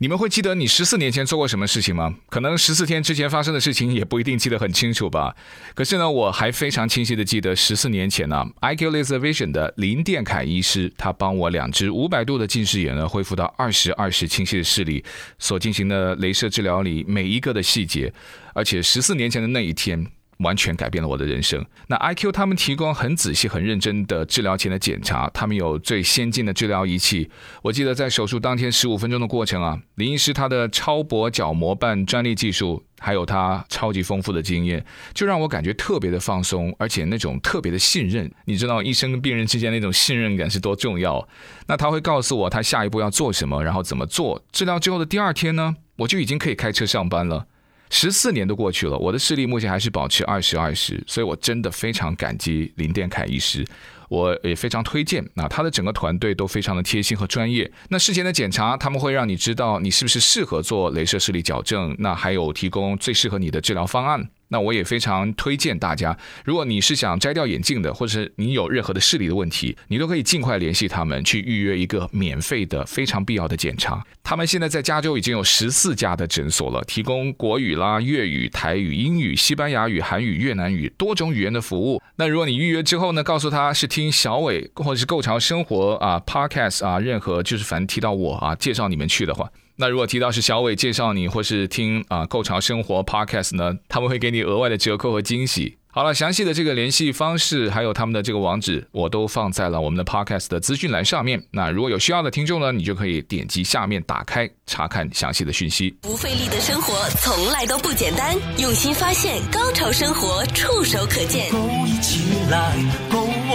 你们会记得你十四年前做过什么事情吗？可能十四天之前发生的事情也不一定记得很清楚吧。可是呢，我还非常清晰的记得十四年前呢，IQ Laser Vision 的林殿凯医师，他帮我两只五百度的近视眼呢恢复到二十二十清晰的视力，所进行的镭射治疗里每一个的细节，而且十四年前的那一天。完全改变了我的人生。那 IQ 他们提供很仔细、很认真的治疗前的检查，他们有最先进的治疗仪器。我记得在手术当天十五分钟的过程啊，林医师他的超薄角膜瓣专利技术，还有他超级丰富的经验，就让我感觉特别的放松，而且那种特别的信任。你知道医生跟病人之间那种信任感是多重要？那他会告诉我他下一步要做什么，然后怎么做。治疗之后的第二天呢，我就已经可以开车上班了。十四年都过去了，我的视力目前还是保持二十二十，所以我真的非常感激林殿凯医师，我也非常推荐。那他的整个团队都非常的贴心和专业。那事前的检查，他们会让你知道你是不是适合做镭射视力矫正，那还有提供最适合你的治疗方案。那我也非常推荐大家，如果你是想摘掉眼镜的，或者是你有任何的视力的问题，你都可以尽快联系他们去预约一个免费的、非常必要的检查。他们现在在加州已经有十四家的诊所了，提供国语啦、粤语、台语、英语、西班牙语、韩语、越南语多种语言的服务。那如果你预约之后呢，告诉他是听小伟或者是购潮生活啊、Podcast 啊，任何就是反正提到我啊，介绍你们去的话。那如果提到是小伟介绍你，或是听啊购潮生活 Podcast 呢，他们会给你额外的折扣和惊喜。好了，详细的这个联系方式，还有他们的这个网址，我都放在了我们的 Podcast 的资讯栏上面。那如果有需要的听众呢，你就可以点击下面打开查看详细的讯息。不费力的生活从来都不简单，用心发现，高潮生活触手可见。勾一起来，勾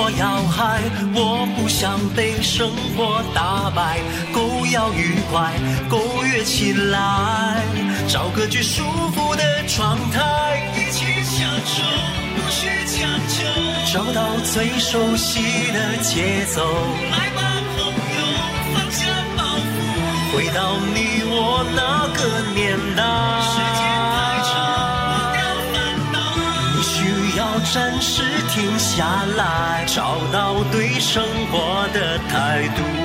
我要嗨，我不想被生活打败，狗要愉快，狗跃起来，找个最舒服的状态，一起享受，不需强求，找到最熟悉的节奏，来吧朋友，放下包袱，回到你我那个年代。暂时停下来，找到对生活的态度。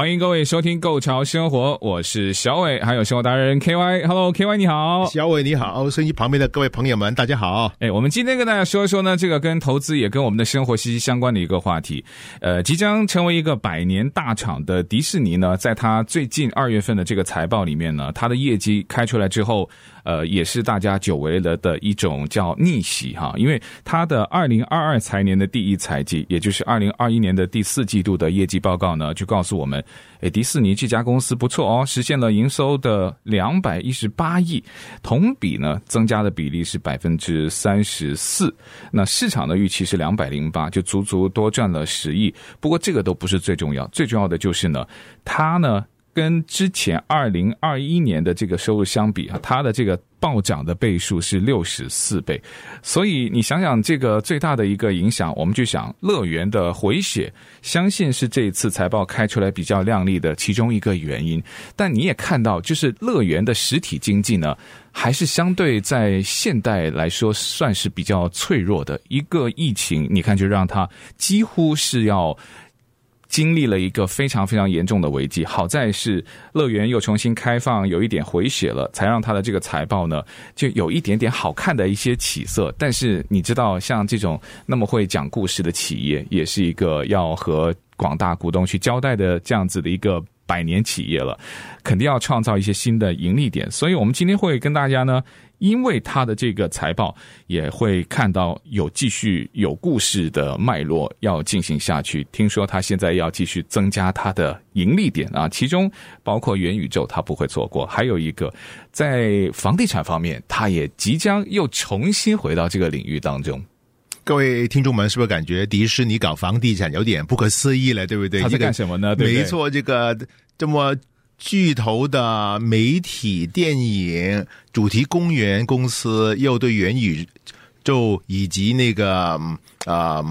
欢迎各位收听《购潮生活》，我是小伟，还有生活达人 K Y。Hello，K Y，你好，小伟你好，收音机旁边的各位朋友们，大家好。哎，我们今天跟大家说一说呢，这个跟投资也跟我们的生活息息相关的一个话题。呃，即将成为一个百年大厂的迪士尼呢，在它最近二月份的这个财报里面呢，它的业绩开出来之后。呃，也是大家久违了的一种叫逆袭哈，因为它的二零二二财年的第一财季，也就是二零二一年的第四季度的业绩报告呢，就告诉我们，诶，迪士尼这家公司不错哦，实现了营收的两百一十八亿，同比呢增加的比例是百分之三十四，那市场的预期是两百零八，就足足多赚了十亿。不过这个都不是最重要，最重要的就是呢，它呢。跟之前二零二一年的这个收入相比啊，它的这个暴涨的倍数是六十四倍，所以你想想这个最大的一个影响，我们就想乐园的回血，相信是这一次财报开出来比较亮丽的其中一个原因。但你也看到，就是乐园的实体经济呢，还是相对在现代来说算是比较脆弱的。一个疫情，你看就让它几乎是要。经历了一个非常非常严重的危机，好在是乐园又重新开放，有一点回血了，才让他的这个财报呢就有一点点好看的一些起色。但是你知道，像这种那么会讲故事的企业，也是一个要和广大股东去交代的这样子的一个百年企业了，肯定要创造一些新的盈利点。所以我们今天会跟大家呢。因为他的这个财报也会看到有继续有故事的脉络要进行下去。听说他现在要继续增加他的盈利点啊，其中包括元宇宙，他不会错过。还有一个在房地产方面，他也即将又重新回到这个领域当中。各位听众们，是不是感觉迪士尼搞房地产有点不可思议了？对不对？他在干什么呢？对对？没错，这个这么。巨头的媒体、电影、主题公园公司又对元宇宙以及那个啊、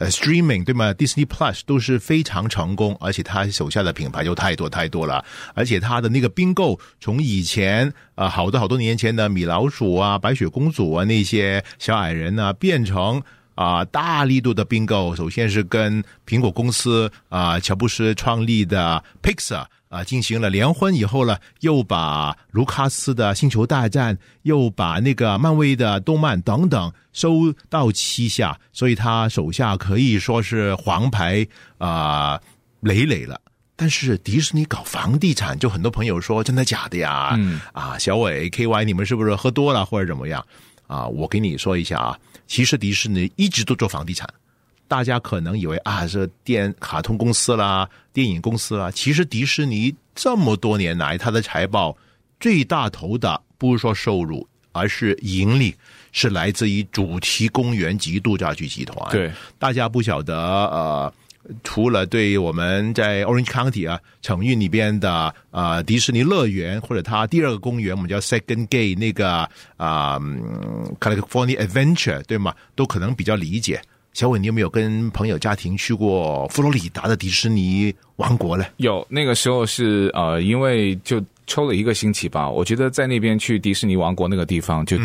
，streaming 对吗？Disney Plus 都是非常成功，而且他手下的品牌就太多太多了，而且他的那个并购，从以前啊、好多好多年前的米老鼠啊、白雪公主啊那些小矮人啊，变成啊、大力度的并购，首先是跟苹果公司啊、乔布斯创立的 Pixar。啊，进行了联婚以后呢，又把卢卡斯的《星球大战》，又把那个漫威的动漫等等收到旗下，所以他手下可以说是黄牌啊、累累了。但是迪士尼搞房地产，就很多朋友说真的假的呀？嗯啊，小伟 KY，你们是不是喝多了或者怎么样？啊，我给你说一下啊，其实迪士尼一直都做房地产。大家可能以为啊，是电卡通公司啦、电影公司啦，其实迪士尼这么多年来，它的财报最大头的不是说收入，而是盈利，是来自于主题公园及度假区集团。对，大家不晓得呃，除了对我们在 Orange County 啊，城域里边的啊、呃、迪士尼乐园，或者它第二个公园，我们叫 Second Gate 那个啊、California Adventure 对吗？都可能比较理解。小伟，你有没有跟朋友家庭去过佛罗里达的迪士尼王国呢？有，那个时候是呃，因为就抽了一个星期吧。我觉得在那边去迪士尼王国那个地方，就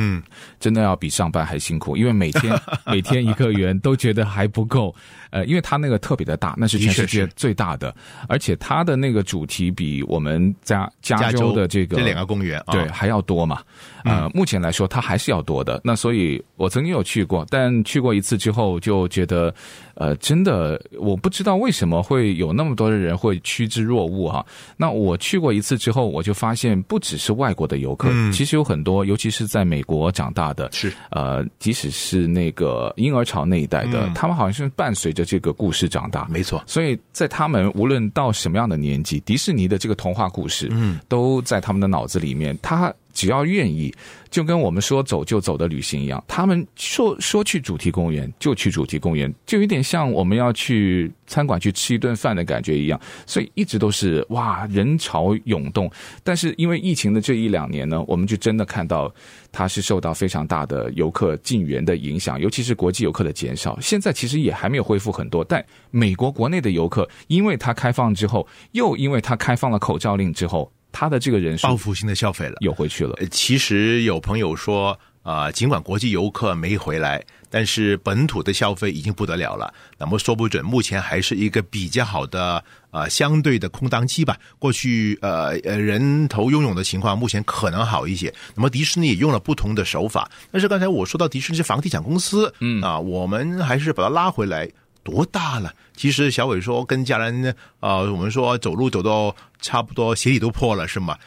真的要比上班还辛苦，因为每天 每天一个园都觉得还不够。呃，因为它那个特别的大，那是全世界最大的，而且它的那个主题比我们加加州的这个这两个公园对还要多嘛。呃，目前来说它还是要多的。那所以我曾经有去过，但去过一次之后就觉得，呃，真的我不知道为什么会有那么多的人会趋之若鹜哈。那我去过一次之后，我就发现不只是外国的游客，其实有很多，尤其是在美国长大的，是呃，即使是那个婴儿潮那一代的，他们好像是伴随着这个故事长大，没错。所以在他们无论到什么样的年纪，迪士尼的这个童话故事，嗯，都在他们的脑子里面。他只要愿意，就跟我们说走就走的旅行一样，他们说说去主题公园就去主题公园，就有点像我们要去餐馆去吃一顿饭的感觉一样。所以一直都是哇，人潮涌动。但是因为疫情的这一两年呢，我们就真的看到它是受到非常大的游客进园的影响，尤其是国际游客的减少。现在其实也还没有恢复很多，但美国国内的游客，因为它开放之后，又因为它开放了口罩令之后。他的这个人数报复性的消费了，又回去了。其实有朋友说，啊、呃，尽管国际游客没回来，但是本土的消费已经不得了了。那么说不准，目前还是一个比较好的啊、呃，相对的空档期吧。过去呃呃人头拥涌的情况，目前可能好一些。那么迪士尼也用了不同的手法，但是刚才我说到迪士尼是房地产公司，嗯啊，我们还是把它拉回来。多大了？其实小伟说跟家人呢，呃，我们说走路走到差不多鞋底都破了，是吗？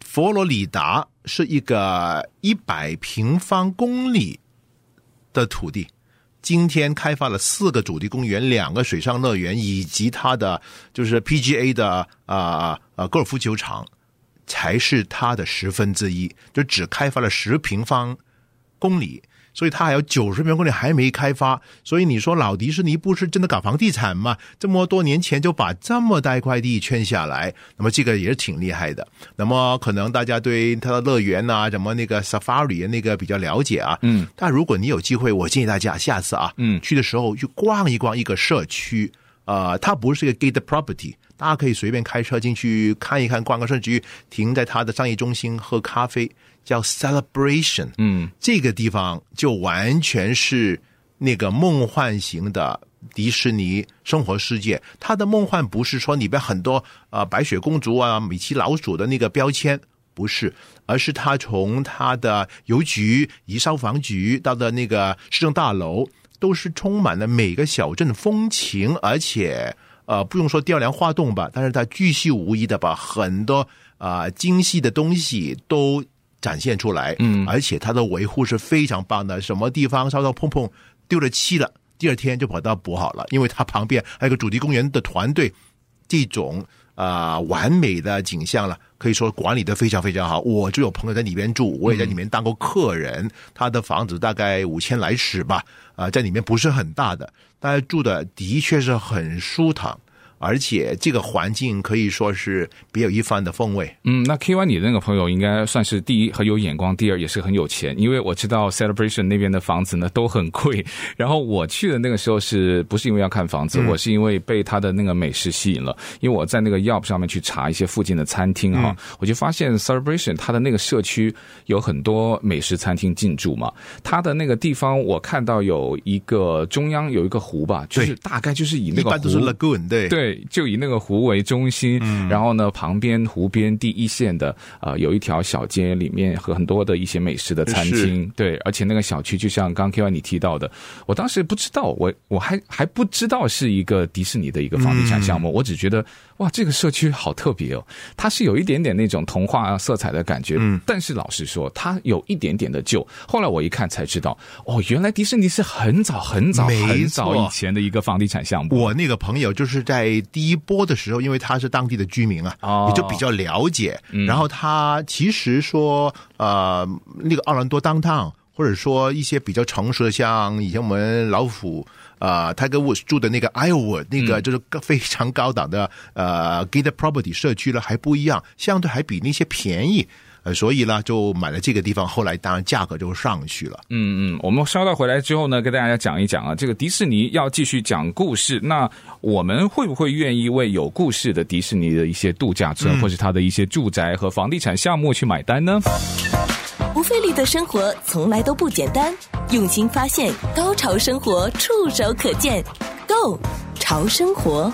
佛罗里达是一个一百平方公里的土地，今天开发了四个主题公园、两个水上乐园，以及它的就是 PGA 的啊啊高尔夫球场，才是它的十分之一，就只开发了十平方公里。所以它还有九十平方公里还没开发，所以你说老迪士尼不是真的搞房地产吗？这么多年前就把这么大一块地圈下来，那么这个也是挺厉害的。那么可能大家对它的乐园啊，什么那个 Safari 那个比较了解啊。嗯。但如果你有机会，我建议大家下次啊，嗯，去的时候去逛一逛一个社区，呃，它不是一个 gated property，大家可以随便开车进去看一看，逛个甚至于，停在它的商业中心喝咖啡。叫 Celebration，嗯，这个地方就完全是那个梦幻型的迪士尼生活世界。它的梦幻不是说里边很多啊、呃、白雪公主啊、米奇老鼠的那个标签，不是，而是它从它的邮局、以消防局到的那个市政大楼，都是充满了每个小镇风情，而且呃不用说雕梁画栋吧，但是它巨细无遗的把很多啊、呃、精细的东西都。展现出来，嗯，而且它的维护是非常棒的。什么地方稍稍碰碰丢了漆了，第二天就把它补好了。因为它旁边还有个主题公园的团队，这种啊、呃、完美的景象了，可以说管理的非常非常好。我就有朋友在里面住，我也在里面当过客人。嗯、他的房子大概五千来尺吧，啊、呃，在里面不是很大的，但是住的的确是很舒坦。而且这个环境可以说是别有一番的风味。嗯，那 K Y 你的那个朋友应该算是第一很有眼光，第二也是很有钱，因为我知道 Celebration 那边的房子呢都很贵。然后我去的那个时候是不是因为要看房子？嗯、我是因为被他的那个美食吸引了，因为我在那个 Yelp 上面去查一些附近的餐厅哈，嗯、我就发现 Celebration 它的那个社区有很多美食餐厅进驻嘛。它的那个地方我看到有一个中央有一个湖吧，就是大概就是以那个湖，一般都是 Lagoon 对对。对，就以那个湖为中心，嗯、然后呢，旁边湖边第一线的呃，有一条小街，里面和很多的一些美食的餐厅，对，而且那个小区就像刚刚 KY 你提到的，我当时不知道，我我还还不知道是一个迪士尼的一个房地产项目，嗯、我只觉得哇，这个社区好特别哦，它是有一点点那种童话色彩的感觉，嗯，但是老实说，它有一点点的旧。后来我一看才知道，哦，原来迪士尼是很早很早很早以前的一个房地产项目。我那个朋友就是在。第一波的时候，因为他是当地的居民啊，也就比较了解。然后他其实说，呃，那个奥兰多 downtown，或者说一些比较成熟的，像以前我们老虎呃 Tiger Woods 住的那个 Islewood，那个就是非常高档的呃 gated property 社区了，还不一样，相对还比那些便宜。所以呢，就买了这个地方，后来当然价格就上去了。嗯嗯，我们稍待回来之后呢，跟大家讲一讲啊，这个迪士尼要继续讲故事，那我们会不会愿意为有故事的迪士尼的一些度假村，嗯、或是它的一些住宅和房地产项目去买单呢？不费力的生活从来都不简单，用心发现，高潮生活触手可见，Go 潮生活。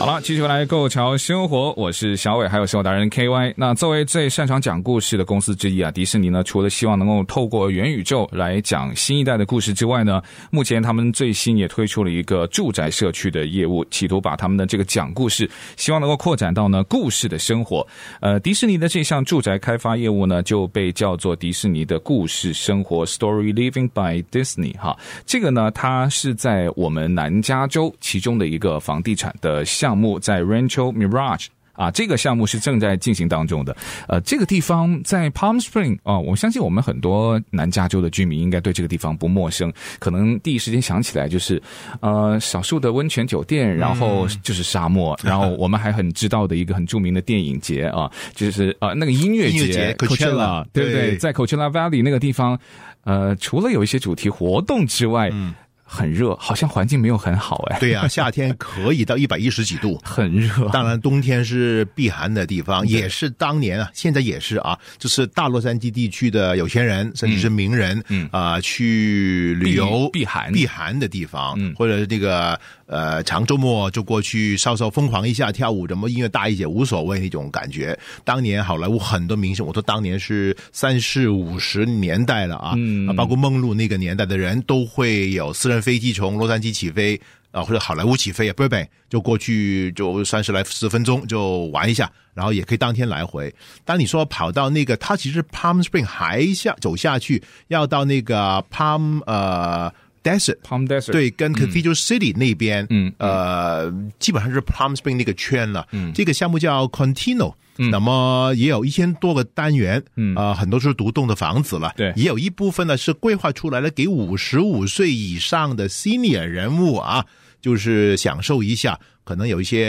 好了，继续来购桥生活，我是小伟，还有生活达人 KY。那作为最擅长讲故事的公司之一啊，迪士尼呢，除了希望能够透过元宇宙来讲新一代的故事之外呢，目前他们最新也推出了一个住宅社区的业务，企图把他们的这个讲故事，希望能够扩展到呢故事的生活。呃，迪士尼的这项住宅开发业务呢，就被叫做迪士尼的故事生活 （Story Living by Disney） 哈。这个呢，它是在我们南加州其中的一个房地产的项。项目在 Rancho Mirage 啊，这个项目是正在进行当中的。呃，这个地方在 Palm Spring 啊，我相信我们很多南加州的居民应该对这个地方不陌生。可能第一时间想起来就是呃，少数的温泉酒店，然后就是沙漠，嗯、然后我们还很知道的一个很著名的电影节啊，就是呃那个音乐节 Coachella，对不对？对在 Coachella Valley 那个地方，呃，除了有一些主题活动之外，嗯。很热，好像环境没有很好哎。对呀、啊，夏天可以到一百一十几度，很热。当然，冬天是避寒的地方，也是当年啊，现在也是啊，就是大洛杉矶地区的有钱人甚至是名人，嗯啊、呃，去旅游避寒。避寒的地方，嗯，或者这个呃长周末就过去稍稍疯狂一下，跳舞，什么音乐大一些无所谓那种感觉。当年好莱坞很多明星，我说当年是三四五十年代了啊，嗯，包括梦露那个年代的人都会有私人。飞机从洛杉矶起飞啊，或者好莱坞起飞啊，不不，就过去就三十来十分钟就玩一下，然后也可以当天来回。当你说跑到那个，它其实 Palm Spring 还下走下去，要到那个 Palm 呃 Desert 对，跟 Cathedral City 那边，嗯，呃，基本上是 Palm Spring 那个圈了。嗯，这个项目叫 Contino。那么也有一千多个单元，嗯。啊、呃，很多是独栋的房子了，对，也有一部分呢是规划出来了给五十五岁以上的 senior 人物啊，就是享受一下。可能有一些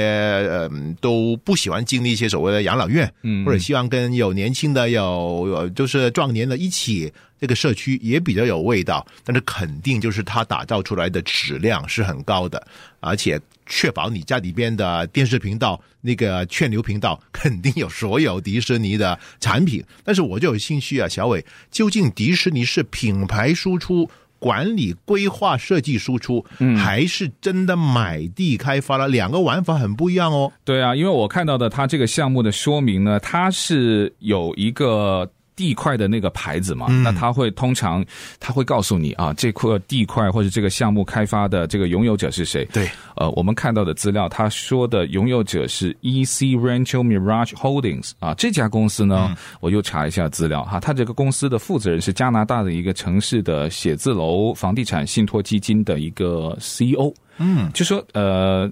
呃都不喜欢经历一些所谓的养老院，嗯，或者希望跟有年轻的有有就是壮年的一起，这个社区也比较有味道。但是肯定就是它打造出来的质量是很高的，而且确保你家里边的电视频道那个劝流频道肯定有所有迪士尼的产品。但是我就有兴趣啊，小伟，究竟迪士尼是品牌输出？管理、规划、设计、输出，还是真的买地开发了？两个玩法很不一样哦。对啊，因为我看到的它这个项目的说明呢，它是有一个。地块的那个牌子嘛，嗯、那他会通常他会告诉你啊，这块地块或者这个项目开发的这个拥有者是谁？对，呃，我们看到的资料，他说的拥有者是 EC Rancho Mirage Holdings 啊，这家公司呢，嗯、我又查一下资料哈，他这个公司的负责人是加拿大的一个城市的写字楼房地产信托基金的一个 CEO，嗯，就说呃。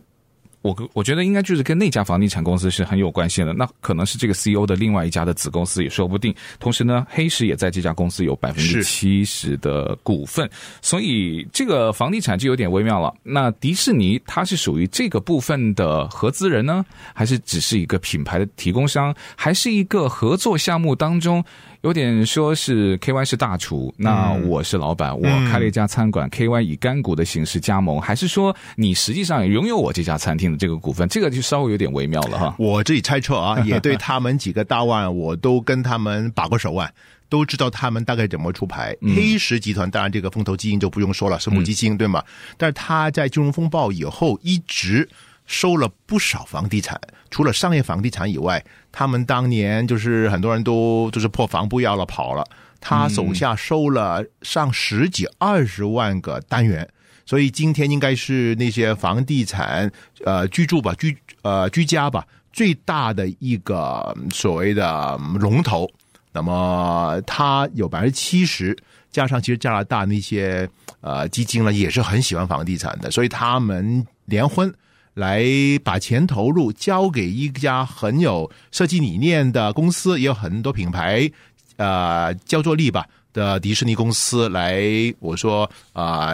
我我觉得应该就是跟那家房地产公司是很有关系的。那可能是这个 CEO 的另外一家的子公司也说不定。同时呢，黑石也在这家公司有百分之七十的股份，所以这个房地产就有点微妙了。那迪士尼它是属于这个部分的合资人呢，还是只是一个品牌的提供商，还是一个合作项目当中？有点说是 KY 是大厨，那我是老板，嗯、我开了一家餐馆、嗯、，KY 以干股的形式加盟，还是说你实际上也拥有我这家餐厅的这个股份？这个就稍微有点微妙了哈。我自己猜测啊，也对他们几个大腕，我都跟他们把过手腕，都知道他们大概怎么出牌。嗯、黑石集团当然这个风投基金就不用说了，是母基金、嗯、对吗？但是他在金融风暴以后一直。收了不少房地产，除了商业房地产以外，他们当年就是很多人都就是破防不要了跑了。他手下收了上十几二十万个单元，所以今天应该是那些房地产呃居住吧居呃居家吧最大的一个所谓的龙头。那么他有百分之七十，加上其实加拿大那些呃基金呢也是很喜欢房地产的，所以他们联婚。来把钱投入交给一家很有设计理念的公司，也有很多品牌，呃，叫做力吧的迪士尼公司来。我说啊。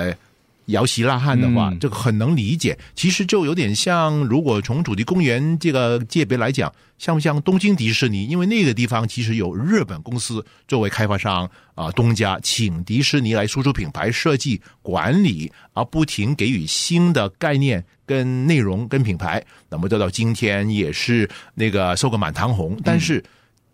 摇旗呐喊的话，这个很能理解。其实就有点像，如果从主题公园这个界别来讲，像不像东京迪士尼？因为那个地方其实有日本公司作为开发商啊，东家请迪士尼来输出品牌设计管理，而不停给予新的概念跟内容跟品牌。那么，到到今天也是那个收个满堂红，但是。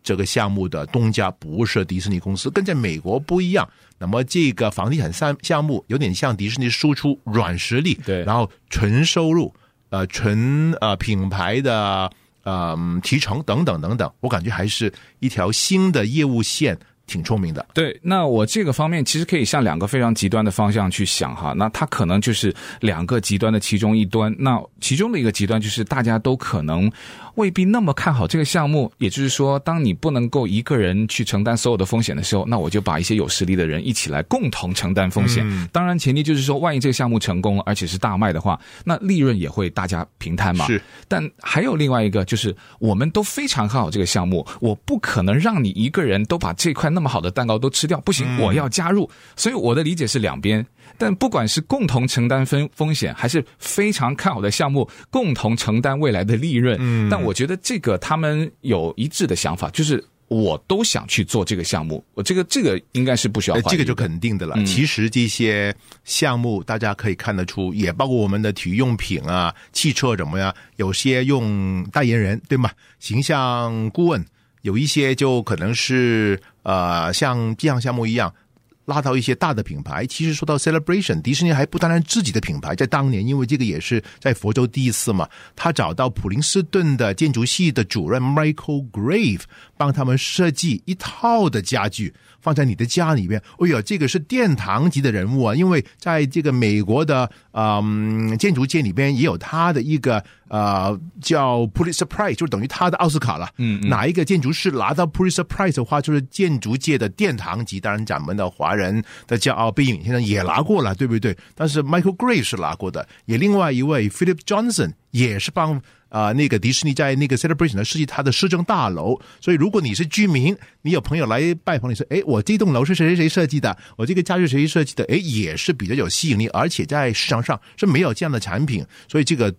这个项目的东家不是迪士尼公司，跟在美国不一样。那么这个房地产项项目有点像迪士尼输出软实力，对，然后纯收入，呃，纯呃品牌的呃提成等等等等，我感觉还是一条新的业务线。挺聪明的，对。那我这个方面其实可以向两个非常极端的方向去想哈。那它可能就是两个极端的其中一端。那其中的一个极端就是大家都可能未必那么看好这个项目。也就是说，当你不能够一个人去承担所有的风险的时候，那我就把一些有实力的人一起来共同承担风险。嗯、当然，前提就是说，万一这个项目成功了，而且是大卖的话，那利润也会大家平摊嘛。是。但还有另外一个，就是我们都非常看好这个项目，我不可能让你一个人都把这块那么好的蛋糕都吃掉，不行，我要加入。所以我的理解是两边，但不管是共同承担风风险，还是非常看好的项目共同承担未来的利润。嗯，但我觉得这个他们有一致的想法，就是我都想去做这个项目。我这个这个应该是不需要，这个就肯定的了。其实这些项目大家可以看得出，也包括我们的体育用品啊、汽车怎么样，有些用代言人对吗？形象顾问。有一些就可能是呃，像这样项目一样，拉到一些大的品牌。其实说到 Celebration，迪士尼还不单单自己的品牌，在当年，因为这个也是在佛州第一次嘛，他找到普林斯顿的建筑系的主任 Michael Grave 帮他们设计一套的家具。放在你的家里边，哎呦，这个是殿堂级的人物啊！因为在这个美国的嗯建筑界里边，也有他的一个呃叫 Pulitzer Prize，就等于他的奥斯卡了。嗯，嗯，哪一个建筑师拿到 Pulitzer Prize 的话，就是建筑界的殿堂级。当然，咱们的华人的骄傲贝聿铭先生也拿过了，对不对？但是 Michael Grave 是拿过的，也另外一位 Philip Johnson 也是帮。啊、那个迪士尼在那个 Celebration 的设计它的市政大楼，所以如果你是居民，你有朋友来拜访，你说，哎，我这栋楼是谁谁谁设计的，我这个家是谁谁设计的，哎，也是比较有吸引力，而且在市场上是没有这样的产品，所以这个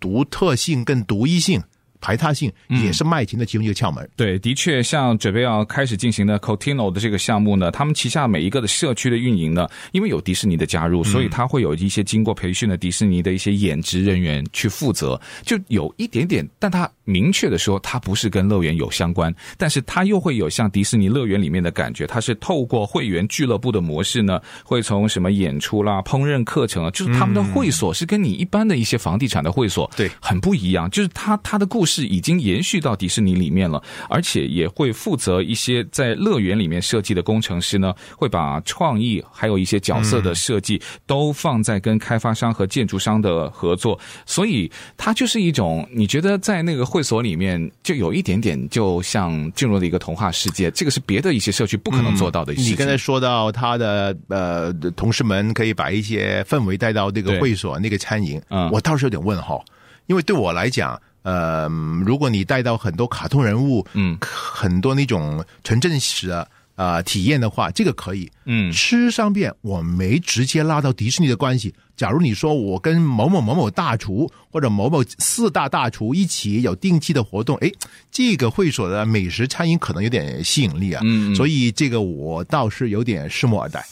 独特性跟独一性。排他性也是卖金的其中一个窍门。嗯、对，的确，像准备要开始进行的 Cotino 的这个项目呢，他们旗下每一个的社区的运营呢，因为有迪士尼的加入，所以他会有一些经过培训的迪士尼的一些演职人员去负责，就有一点点，但他明确的说，它不是跟乐园有相关，但是它又会有像迪士尼乐园里面的感觉，它是透过会员俱乐部的模式呢，会从什么演出啦、烹饪课程啊，就是他们的会所是跟你一般的一些房地产的会所对。很不一样，就是他他的故事。已经延续到迪士尼里面了，而且也会负责一些在乐园里面设计的工程师呢，会把创意还有一些角色的设计都放在跟开发商和建筑商的合作，所以它就是一种你觉得在那个会所里面就有一点点就像进入了一个童话世界，这个是别的一些社区不可能做到的。你刚才说到他的呃同事们可以把一些氛围带到那个会所、那个餐饮，嗯，我倒是有点问号。因为对我来讲，呃，如果你带到很多卡通人物，嗯，很多那种纯正式的。啊、呃，体验的话，这个可以。嗯，吃上面我没直接拉到迪士尼的关系。假如你说我跟某某某某大厨或者某某四大大厨一起有定期的活动，哎，这个会所的美食餐饮可能有点吸引力啊。嗯，所以这个我倒是有点拭目以待。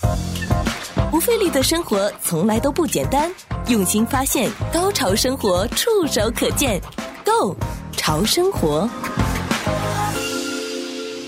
不费力的生活从来都不简单，用心发现，高潮生活触手可见 Go 潮生活。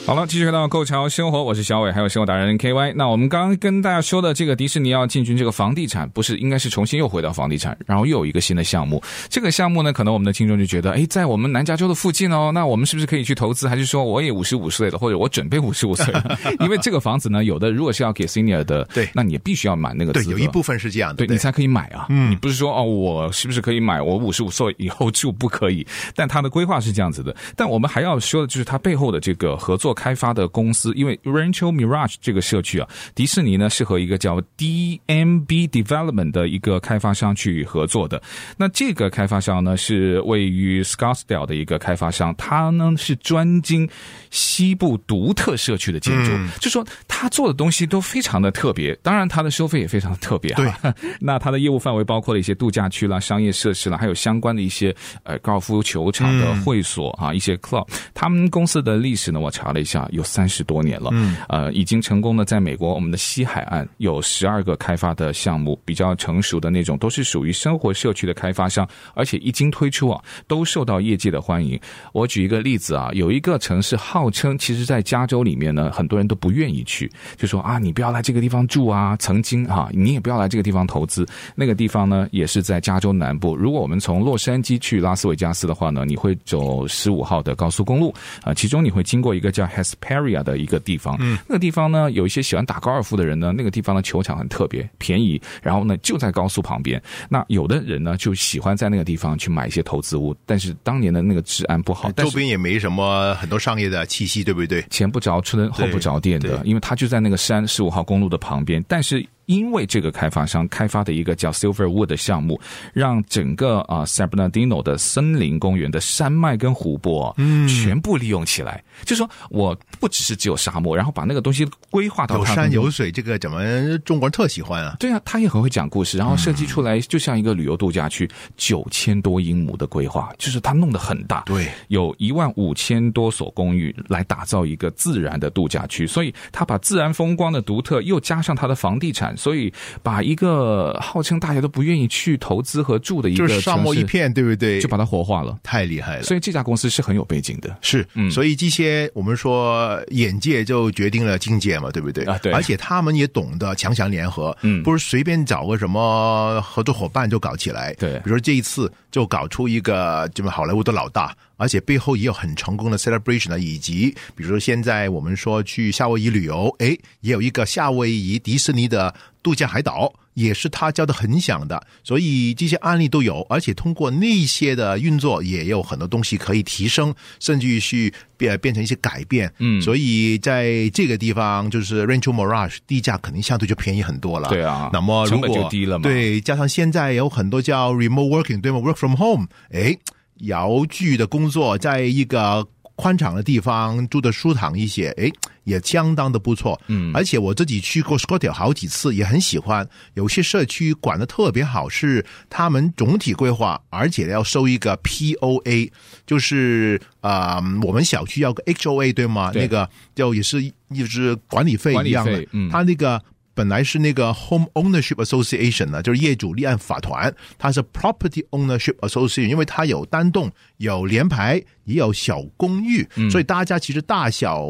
好了，继续回到购潮生活，我是小伟，还有生活达人 K Y。那我们刚刚跟大家说的这个迪士尼要进军这个房地产，不是应该是重新又回到房地产，然后又有一个新的项目。这个项目呢，可能我们的听众就觉得，哎，在我们南加州的附近哦，那我们是不是可以去投资？还是说我也五十五岁了，或者我准备五十五岁了？因为这个房子呢，有的如果是要给 senior 的，对，那你也必须要买那个资格。对，有一部分是这样的，对，对你才可以买啊。嗯，你不是说哦，我是不是可以买？我五十五岁以后住不可以？但他的规划是这样子的。但我们还要说的就是他背后的这个合作开发的公司。因为 Rancho Mirage 这个社区啊，迪士尼呢是和一个叫 DMB Development 的一个开发商去合作的。那这个开发商呢是位于 Scottsdale 的一个开发商，他呢是专精西部独特社区的建筑，嗯、就说他做的东西都非常的特别。当然，他的收费也非常的特别。对，那他的业务范围包括了一些度假区啦、商业设施啦，还有相关的一些呃高尔夫球场的会所啊、嗯，一些 club。他们公司的历史呢，我查了一下，有三十。多年了，嗯，呃，已经成功的在美国我们的西海岸有十二个开发的项目，比较成熟的那种，都是属于生活社区的开发商，而且一经推出啊，都受到业界的欢迎。我举一个例子啊，有一个城市号称，其实在加州里面呢，很多人都不愿意去，就说啊，你不要来这个地方住啊，曾经啊，你也不要来这个地方投资。那个地方呢，也是在加州南部。如果我们从洛杉矶去拉斯维加斯的话呢，你会走十五号的高速公路啊，其中你会经过一个叫 Hesperia 的。一个地方，嗯，那个地方呢，有一些喜欢打高尔夫的人呢，那个地方的球场很特别，便宜，然后呢就在高速旁边。那有的人呢就喜欢在那个地方去买一些投资物，但是当年的那个治安不好，周边也没什么很多商业的气息，对不对？前不着村后不着店的，因为他就在那个山十五号公路的旁边，但是。因为这个开发商开发的一个叫 Silverwood 的项目，让整个啊 San Bernardino 的森林公园的山脉跟湖泊，嗯，全部利用起来。就说我不只是只有沙漠，然后把那个东西规划到有山有水，这个怎么中国人特喜欢啊。对啊，他也很会讲故事，然后设计出来就像一个旅游度假区，九千多英亩的规划，就是他弄得很大。对，有一万五千多所公寓来打造一个自然的度假区，所以他把自然风光的独特又加上他的房地产。所以，把一个号称大家都不愿意去投资和住的一个就是沙漠一片，对不对？就把它活化了，太厉害了。所以这家公司是很有背景的，是。嗯，所以这些我们说眼界就决定了境界嘛，对不对？啊，对。而且他们也懂得强强联合，嗯，不是随便找个什么合作伙伴就搞起来。对，比如说这一次就搞出一个这么好莱坞的老大。而且背后也有很成功的 celebration 呢，以及比如说现在我们说去夏威夷旅游，哎，也有一个夏威夷迪士尼的度假海岛，也是他教的很响的。所以这些案例都有，而且通过那些的运作，也有很多东西可以提升，甚至于去变变成一些改变。嗯，所以在这个地方，就是 Rancho Mirage 地价肯定相对就便宜很多了。对啊，那么如果成本就低了嘛。对，加上现在有很多叫 remote working，对吗？Work from home，诶。遥距的工作，在一个宽敞的地方住的舒坦一些，诶，也相当的不错。嗯，而且我自己去过 Scottsdale 好几次，也很喜欢。有些社区管的特别好，是他们总体规划，而且要收一个 POA，就是啊、呃，我们小区要个 HOA 对吗？对，那个就也是就是管理费一样的。嗯，他那个。本来是那个 Home Ownership Association 呢，就是业主立案法团，它是 Property Ownership Association，因为它有单栋、有联排，也有小公寓，嗯，所以大家其实大小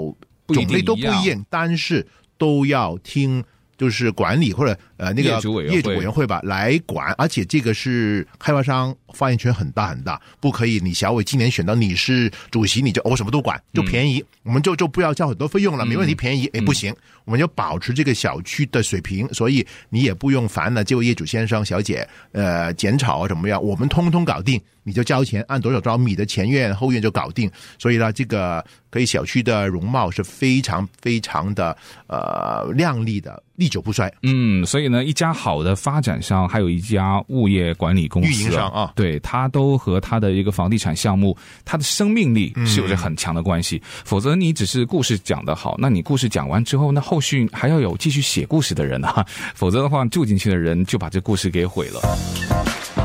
种类都不一样，但是都要听。就是管理或者呃那个业主委员会吧来管，而且这个是开发商发言权很大很大，不可以你小伟今年选到你是主席，你就我什么都管，就便宜，嗯、我们就就不要交很多费用了，没问题，便宜，哎、嗯、不行，我们要保持这个小区的水平，所以你也不用烦了，这位业主先生小姐，呃，剪草啊怎么样，我们通通搞定。你就交钱，按多少多少米的前院后院就搞定。所以呢，这个可以小区的容貌是非常非常的呃亮丽的，历久不衰。嗯，所以呢，一家好的发展商，还有一家物业管理公司，运营商啊，对，它都和它的一个房地产项目，它的生命力是有着很强的关系。嗯、否则，你只是故事讲得好，那你故事讲完之后，那后续还要有继续写故事的人啊。否则的话，住进去的人就把这故事给毁了。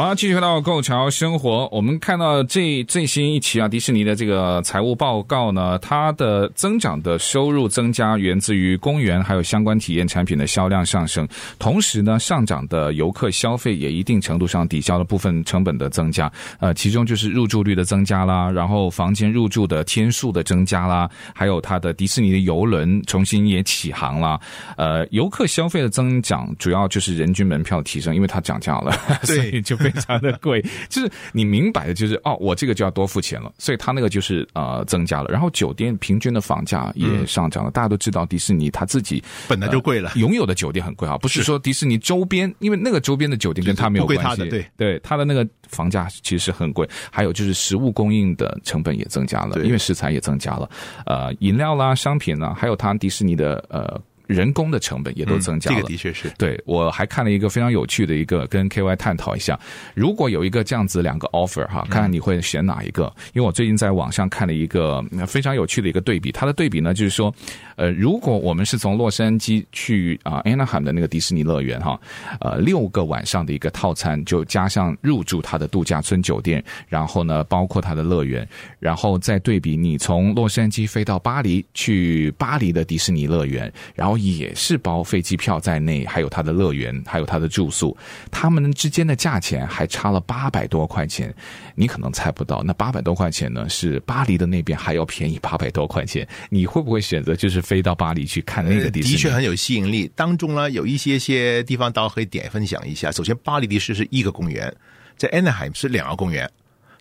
好，继续回到购桥生活。我们看到这最新一期啊，迪士尼的这个财务报告呢，它的增长的收入增加源自于公园还有相关体验产品的销量上升，同时呢，上涨的游客消费也一定程度上抵消了部分成本的增加。呃，其中就是入住率的增加啦，然后房间入住的天数的增加啦，还有它的迪士尼的游轮重新也起航啦。呃，游客消费的增长主要就是人均门票提升，因为它涨价了，所以就被。非常的贵，就是你明摆的，就是哦，我这个就要多付钱了，所以他那个就是呃增加了。然后酒店平均的房价也上涨了。嗯、大家都知道，迪士尼它自己本来就贵了，拥有的酒店很贵啊，不是说迪士尼周边，因为那个周边的酒店跟他没有关系。对对，他的那个房价其实是很贵。还有就是食物供应的成本也增加了，因为食材也增加了。呃，饮料啦、商品啦，还有他迪士尼的呃。人工的成本也都增加了，嗯、这个的确是。对，我还看了一个非常有趣的一个，跟 KY 探讨一下，如果有一个这样子两个 offer 哈，看看你会选哪一个？嗯、因为我最近在网上看了一个非常有趣的一个对比，它的对比呢就是说，呃，如果我们是从洛杉矶去啊 Anaheim 的那个迪士尼乐园哈，呃，六个晚上的一个套餐，就加上入住它的度假村酒店，然后呢，包括它的乐园，然后再对比你从洛杉矶飞到巴黎去巴黎的迪士尼乐园，然后。也是包飞机票在内，还有他的乐园，还有他的住宿，他们之间的价钱还差了八百多块钱。你可能猜不到，那八百多块钱呢，是巴黎的那边还要便宜八百多块钱。你会不会选择就是飞到巴黎去看那个迪士尼？的确很有吸引力。当中呢，有一些些地方，倒可以点分享一下。首先，巴黎迪士尼是一个公园，在 Anaheim 是两个公园。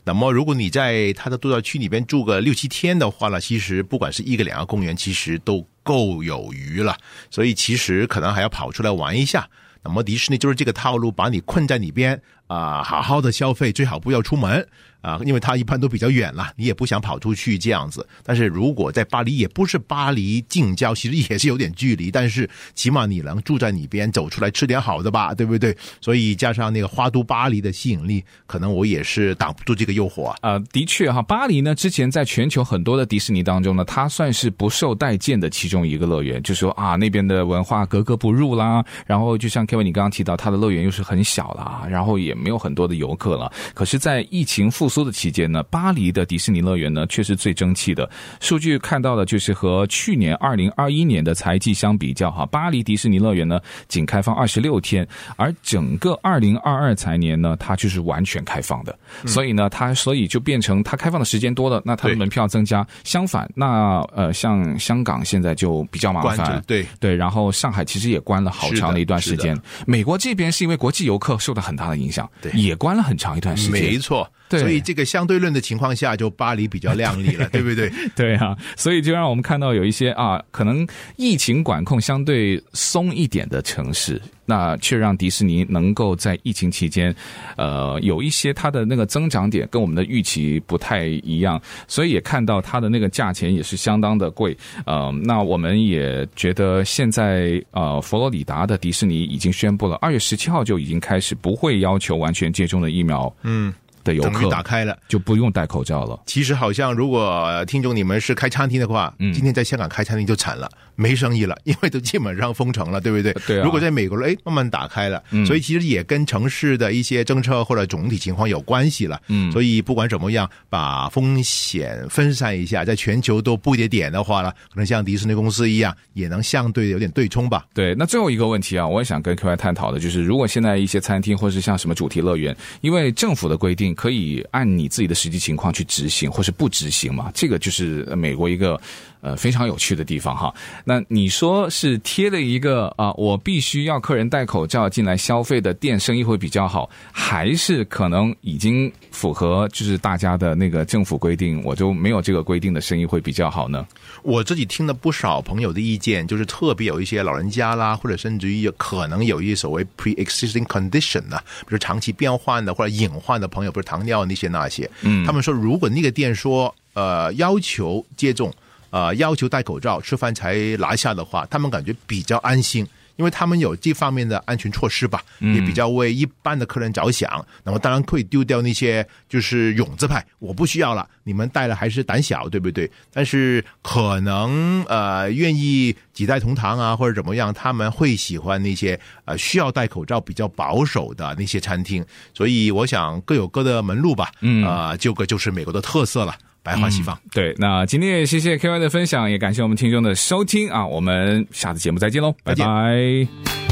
那么，如果你在它的度假区里边住个六七天的话呢，其实不管是一个两个公园，其实都够有余了。所以其实可能还要跑出来玩一下。那么迪士尼就是这个套路，把你困在里边啊，好好的消费，最好不要出门。啊，因为它一般都比较远了，你也不想跑出去这样子。但是如果在巴黎，也不是巴黎近郊，其实也是有点距离。但是起码你能住在里边，走出来吃点好的吧，对不对？所以加上那个花都巴黎的吸引力，可能我也是挡不住这个诱惑啊。呃，的确哈，巴黎呢，之前在全球很多的迪士尼当中呢，它算是不受待见的其中一个乐园，就说啊，那边的文化格格不入啦。然后就像 Kevin 你刚刚提到，它的乐园又是很小啦，然后也没有很多的游客了。可是，在疫情复苏的期间呢，巴黎的迪士尼乐园呢，却是最争气的。数据看到的就是和去年二零二一年的财季相比较，哈，巴黎迪士尼乐园呢仅开放二十六天，而整个二零二二财年呢，它就是完全开放的。嗯、所以呢，它所以就变成它开放的时间多了，那它的门票增加。相反，那呃，像香港现在就比较麻烦，对对。然后上海其实也关了好长的一段时间。美国这边是因为国际游客受到很大的影响，对，也关了很长一段时间。没错。对，所以这个相对论的情况下，就巴黎比较亮丽了，对，对不对？对啊，所以就让我们看到有一些啊，可能疫情管控相对松一点的城市，那却让迪士尼能够在疫情期间，呃，有一些它的那个增长点跟我们的预期不太一样，所以也看到它的那个价钱也是相当的贵。呃，那我们也觉得现在呃，佛罗里达的迪士尼已经宣布了，二月十七号就已经开始不会要求完全接种的疫苗。嗯。等于打开了，就不用戴口罩了。其实好像，如果听众你们是开餐厅的话，嗯，今天在香港开餐厅就惨了，没生意了，因为都基本上封城了，对不对？对啊。如果在美国，哎，慢慢打开了，嗯，所以其实也跟城市的一些政策或者总体情况有关系了。嗯，所以不管怎么样，把风险分散一下，在全球都布一点点的话呢，可能像迪士尼公司一样，也能相对有点对冲吧。对，那最后一个问题啊，我也想跟 Q Y 探讨的就是，如果现在一些餐厅或是像什么主题乐园，因为政府的规定。可以按你自己的实际情况去执行，或是不执行嘛？这个就是美国一个呃非常有趣的地方哈。那你说是贴了一个啊、呃，我必须要客人戴口罩进来消费的店生意会比较好，还是可能已经符合就是大家的那个政府规定，我就没有这个规定的生意会比较好呢？我自己听了不少朋友的意见，就是特别有一些老人家啦，或者甚至于可能有一些所谓 pre-existing condition 啊，比如长期变换的或者隐患的朋友，比如糖尿那些那些，嗯，他们说如果那个店说。呃，要求接种，呃，要求戴口罩，吃饭才拿下的话，他们感觉比较安心，因为他们有这方面的安全措施吧，也比较为一般的客人着想。那么当然可以丢掉那些就是勇字派，我不需要了，你们带了还是胆小，对不对？但是可能呃，愿意几代同堂啊，或者怎么样，他们会喜欢那些呃需要戴口罩比较保守的那些餐厅。所以我想各有各的门路吧，嗯，啊，这个就是美国的特色了。百花齐放，嗯，对。那今天也谢谢 KY 的分享，也感谢我们听众的收听啊！我们下次节目再见喽，拜拜。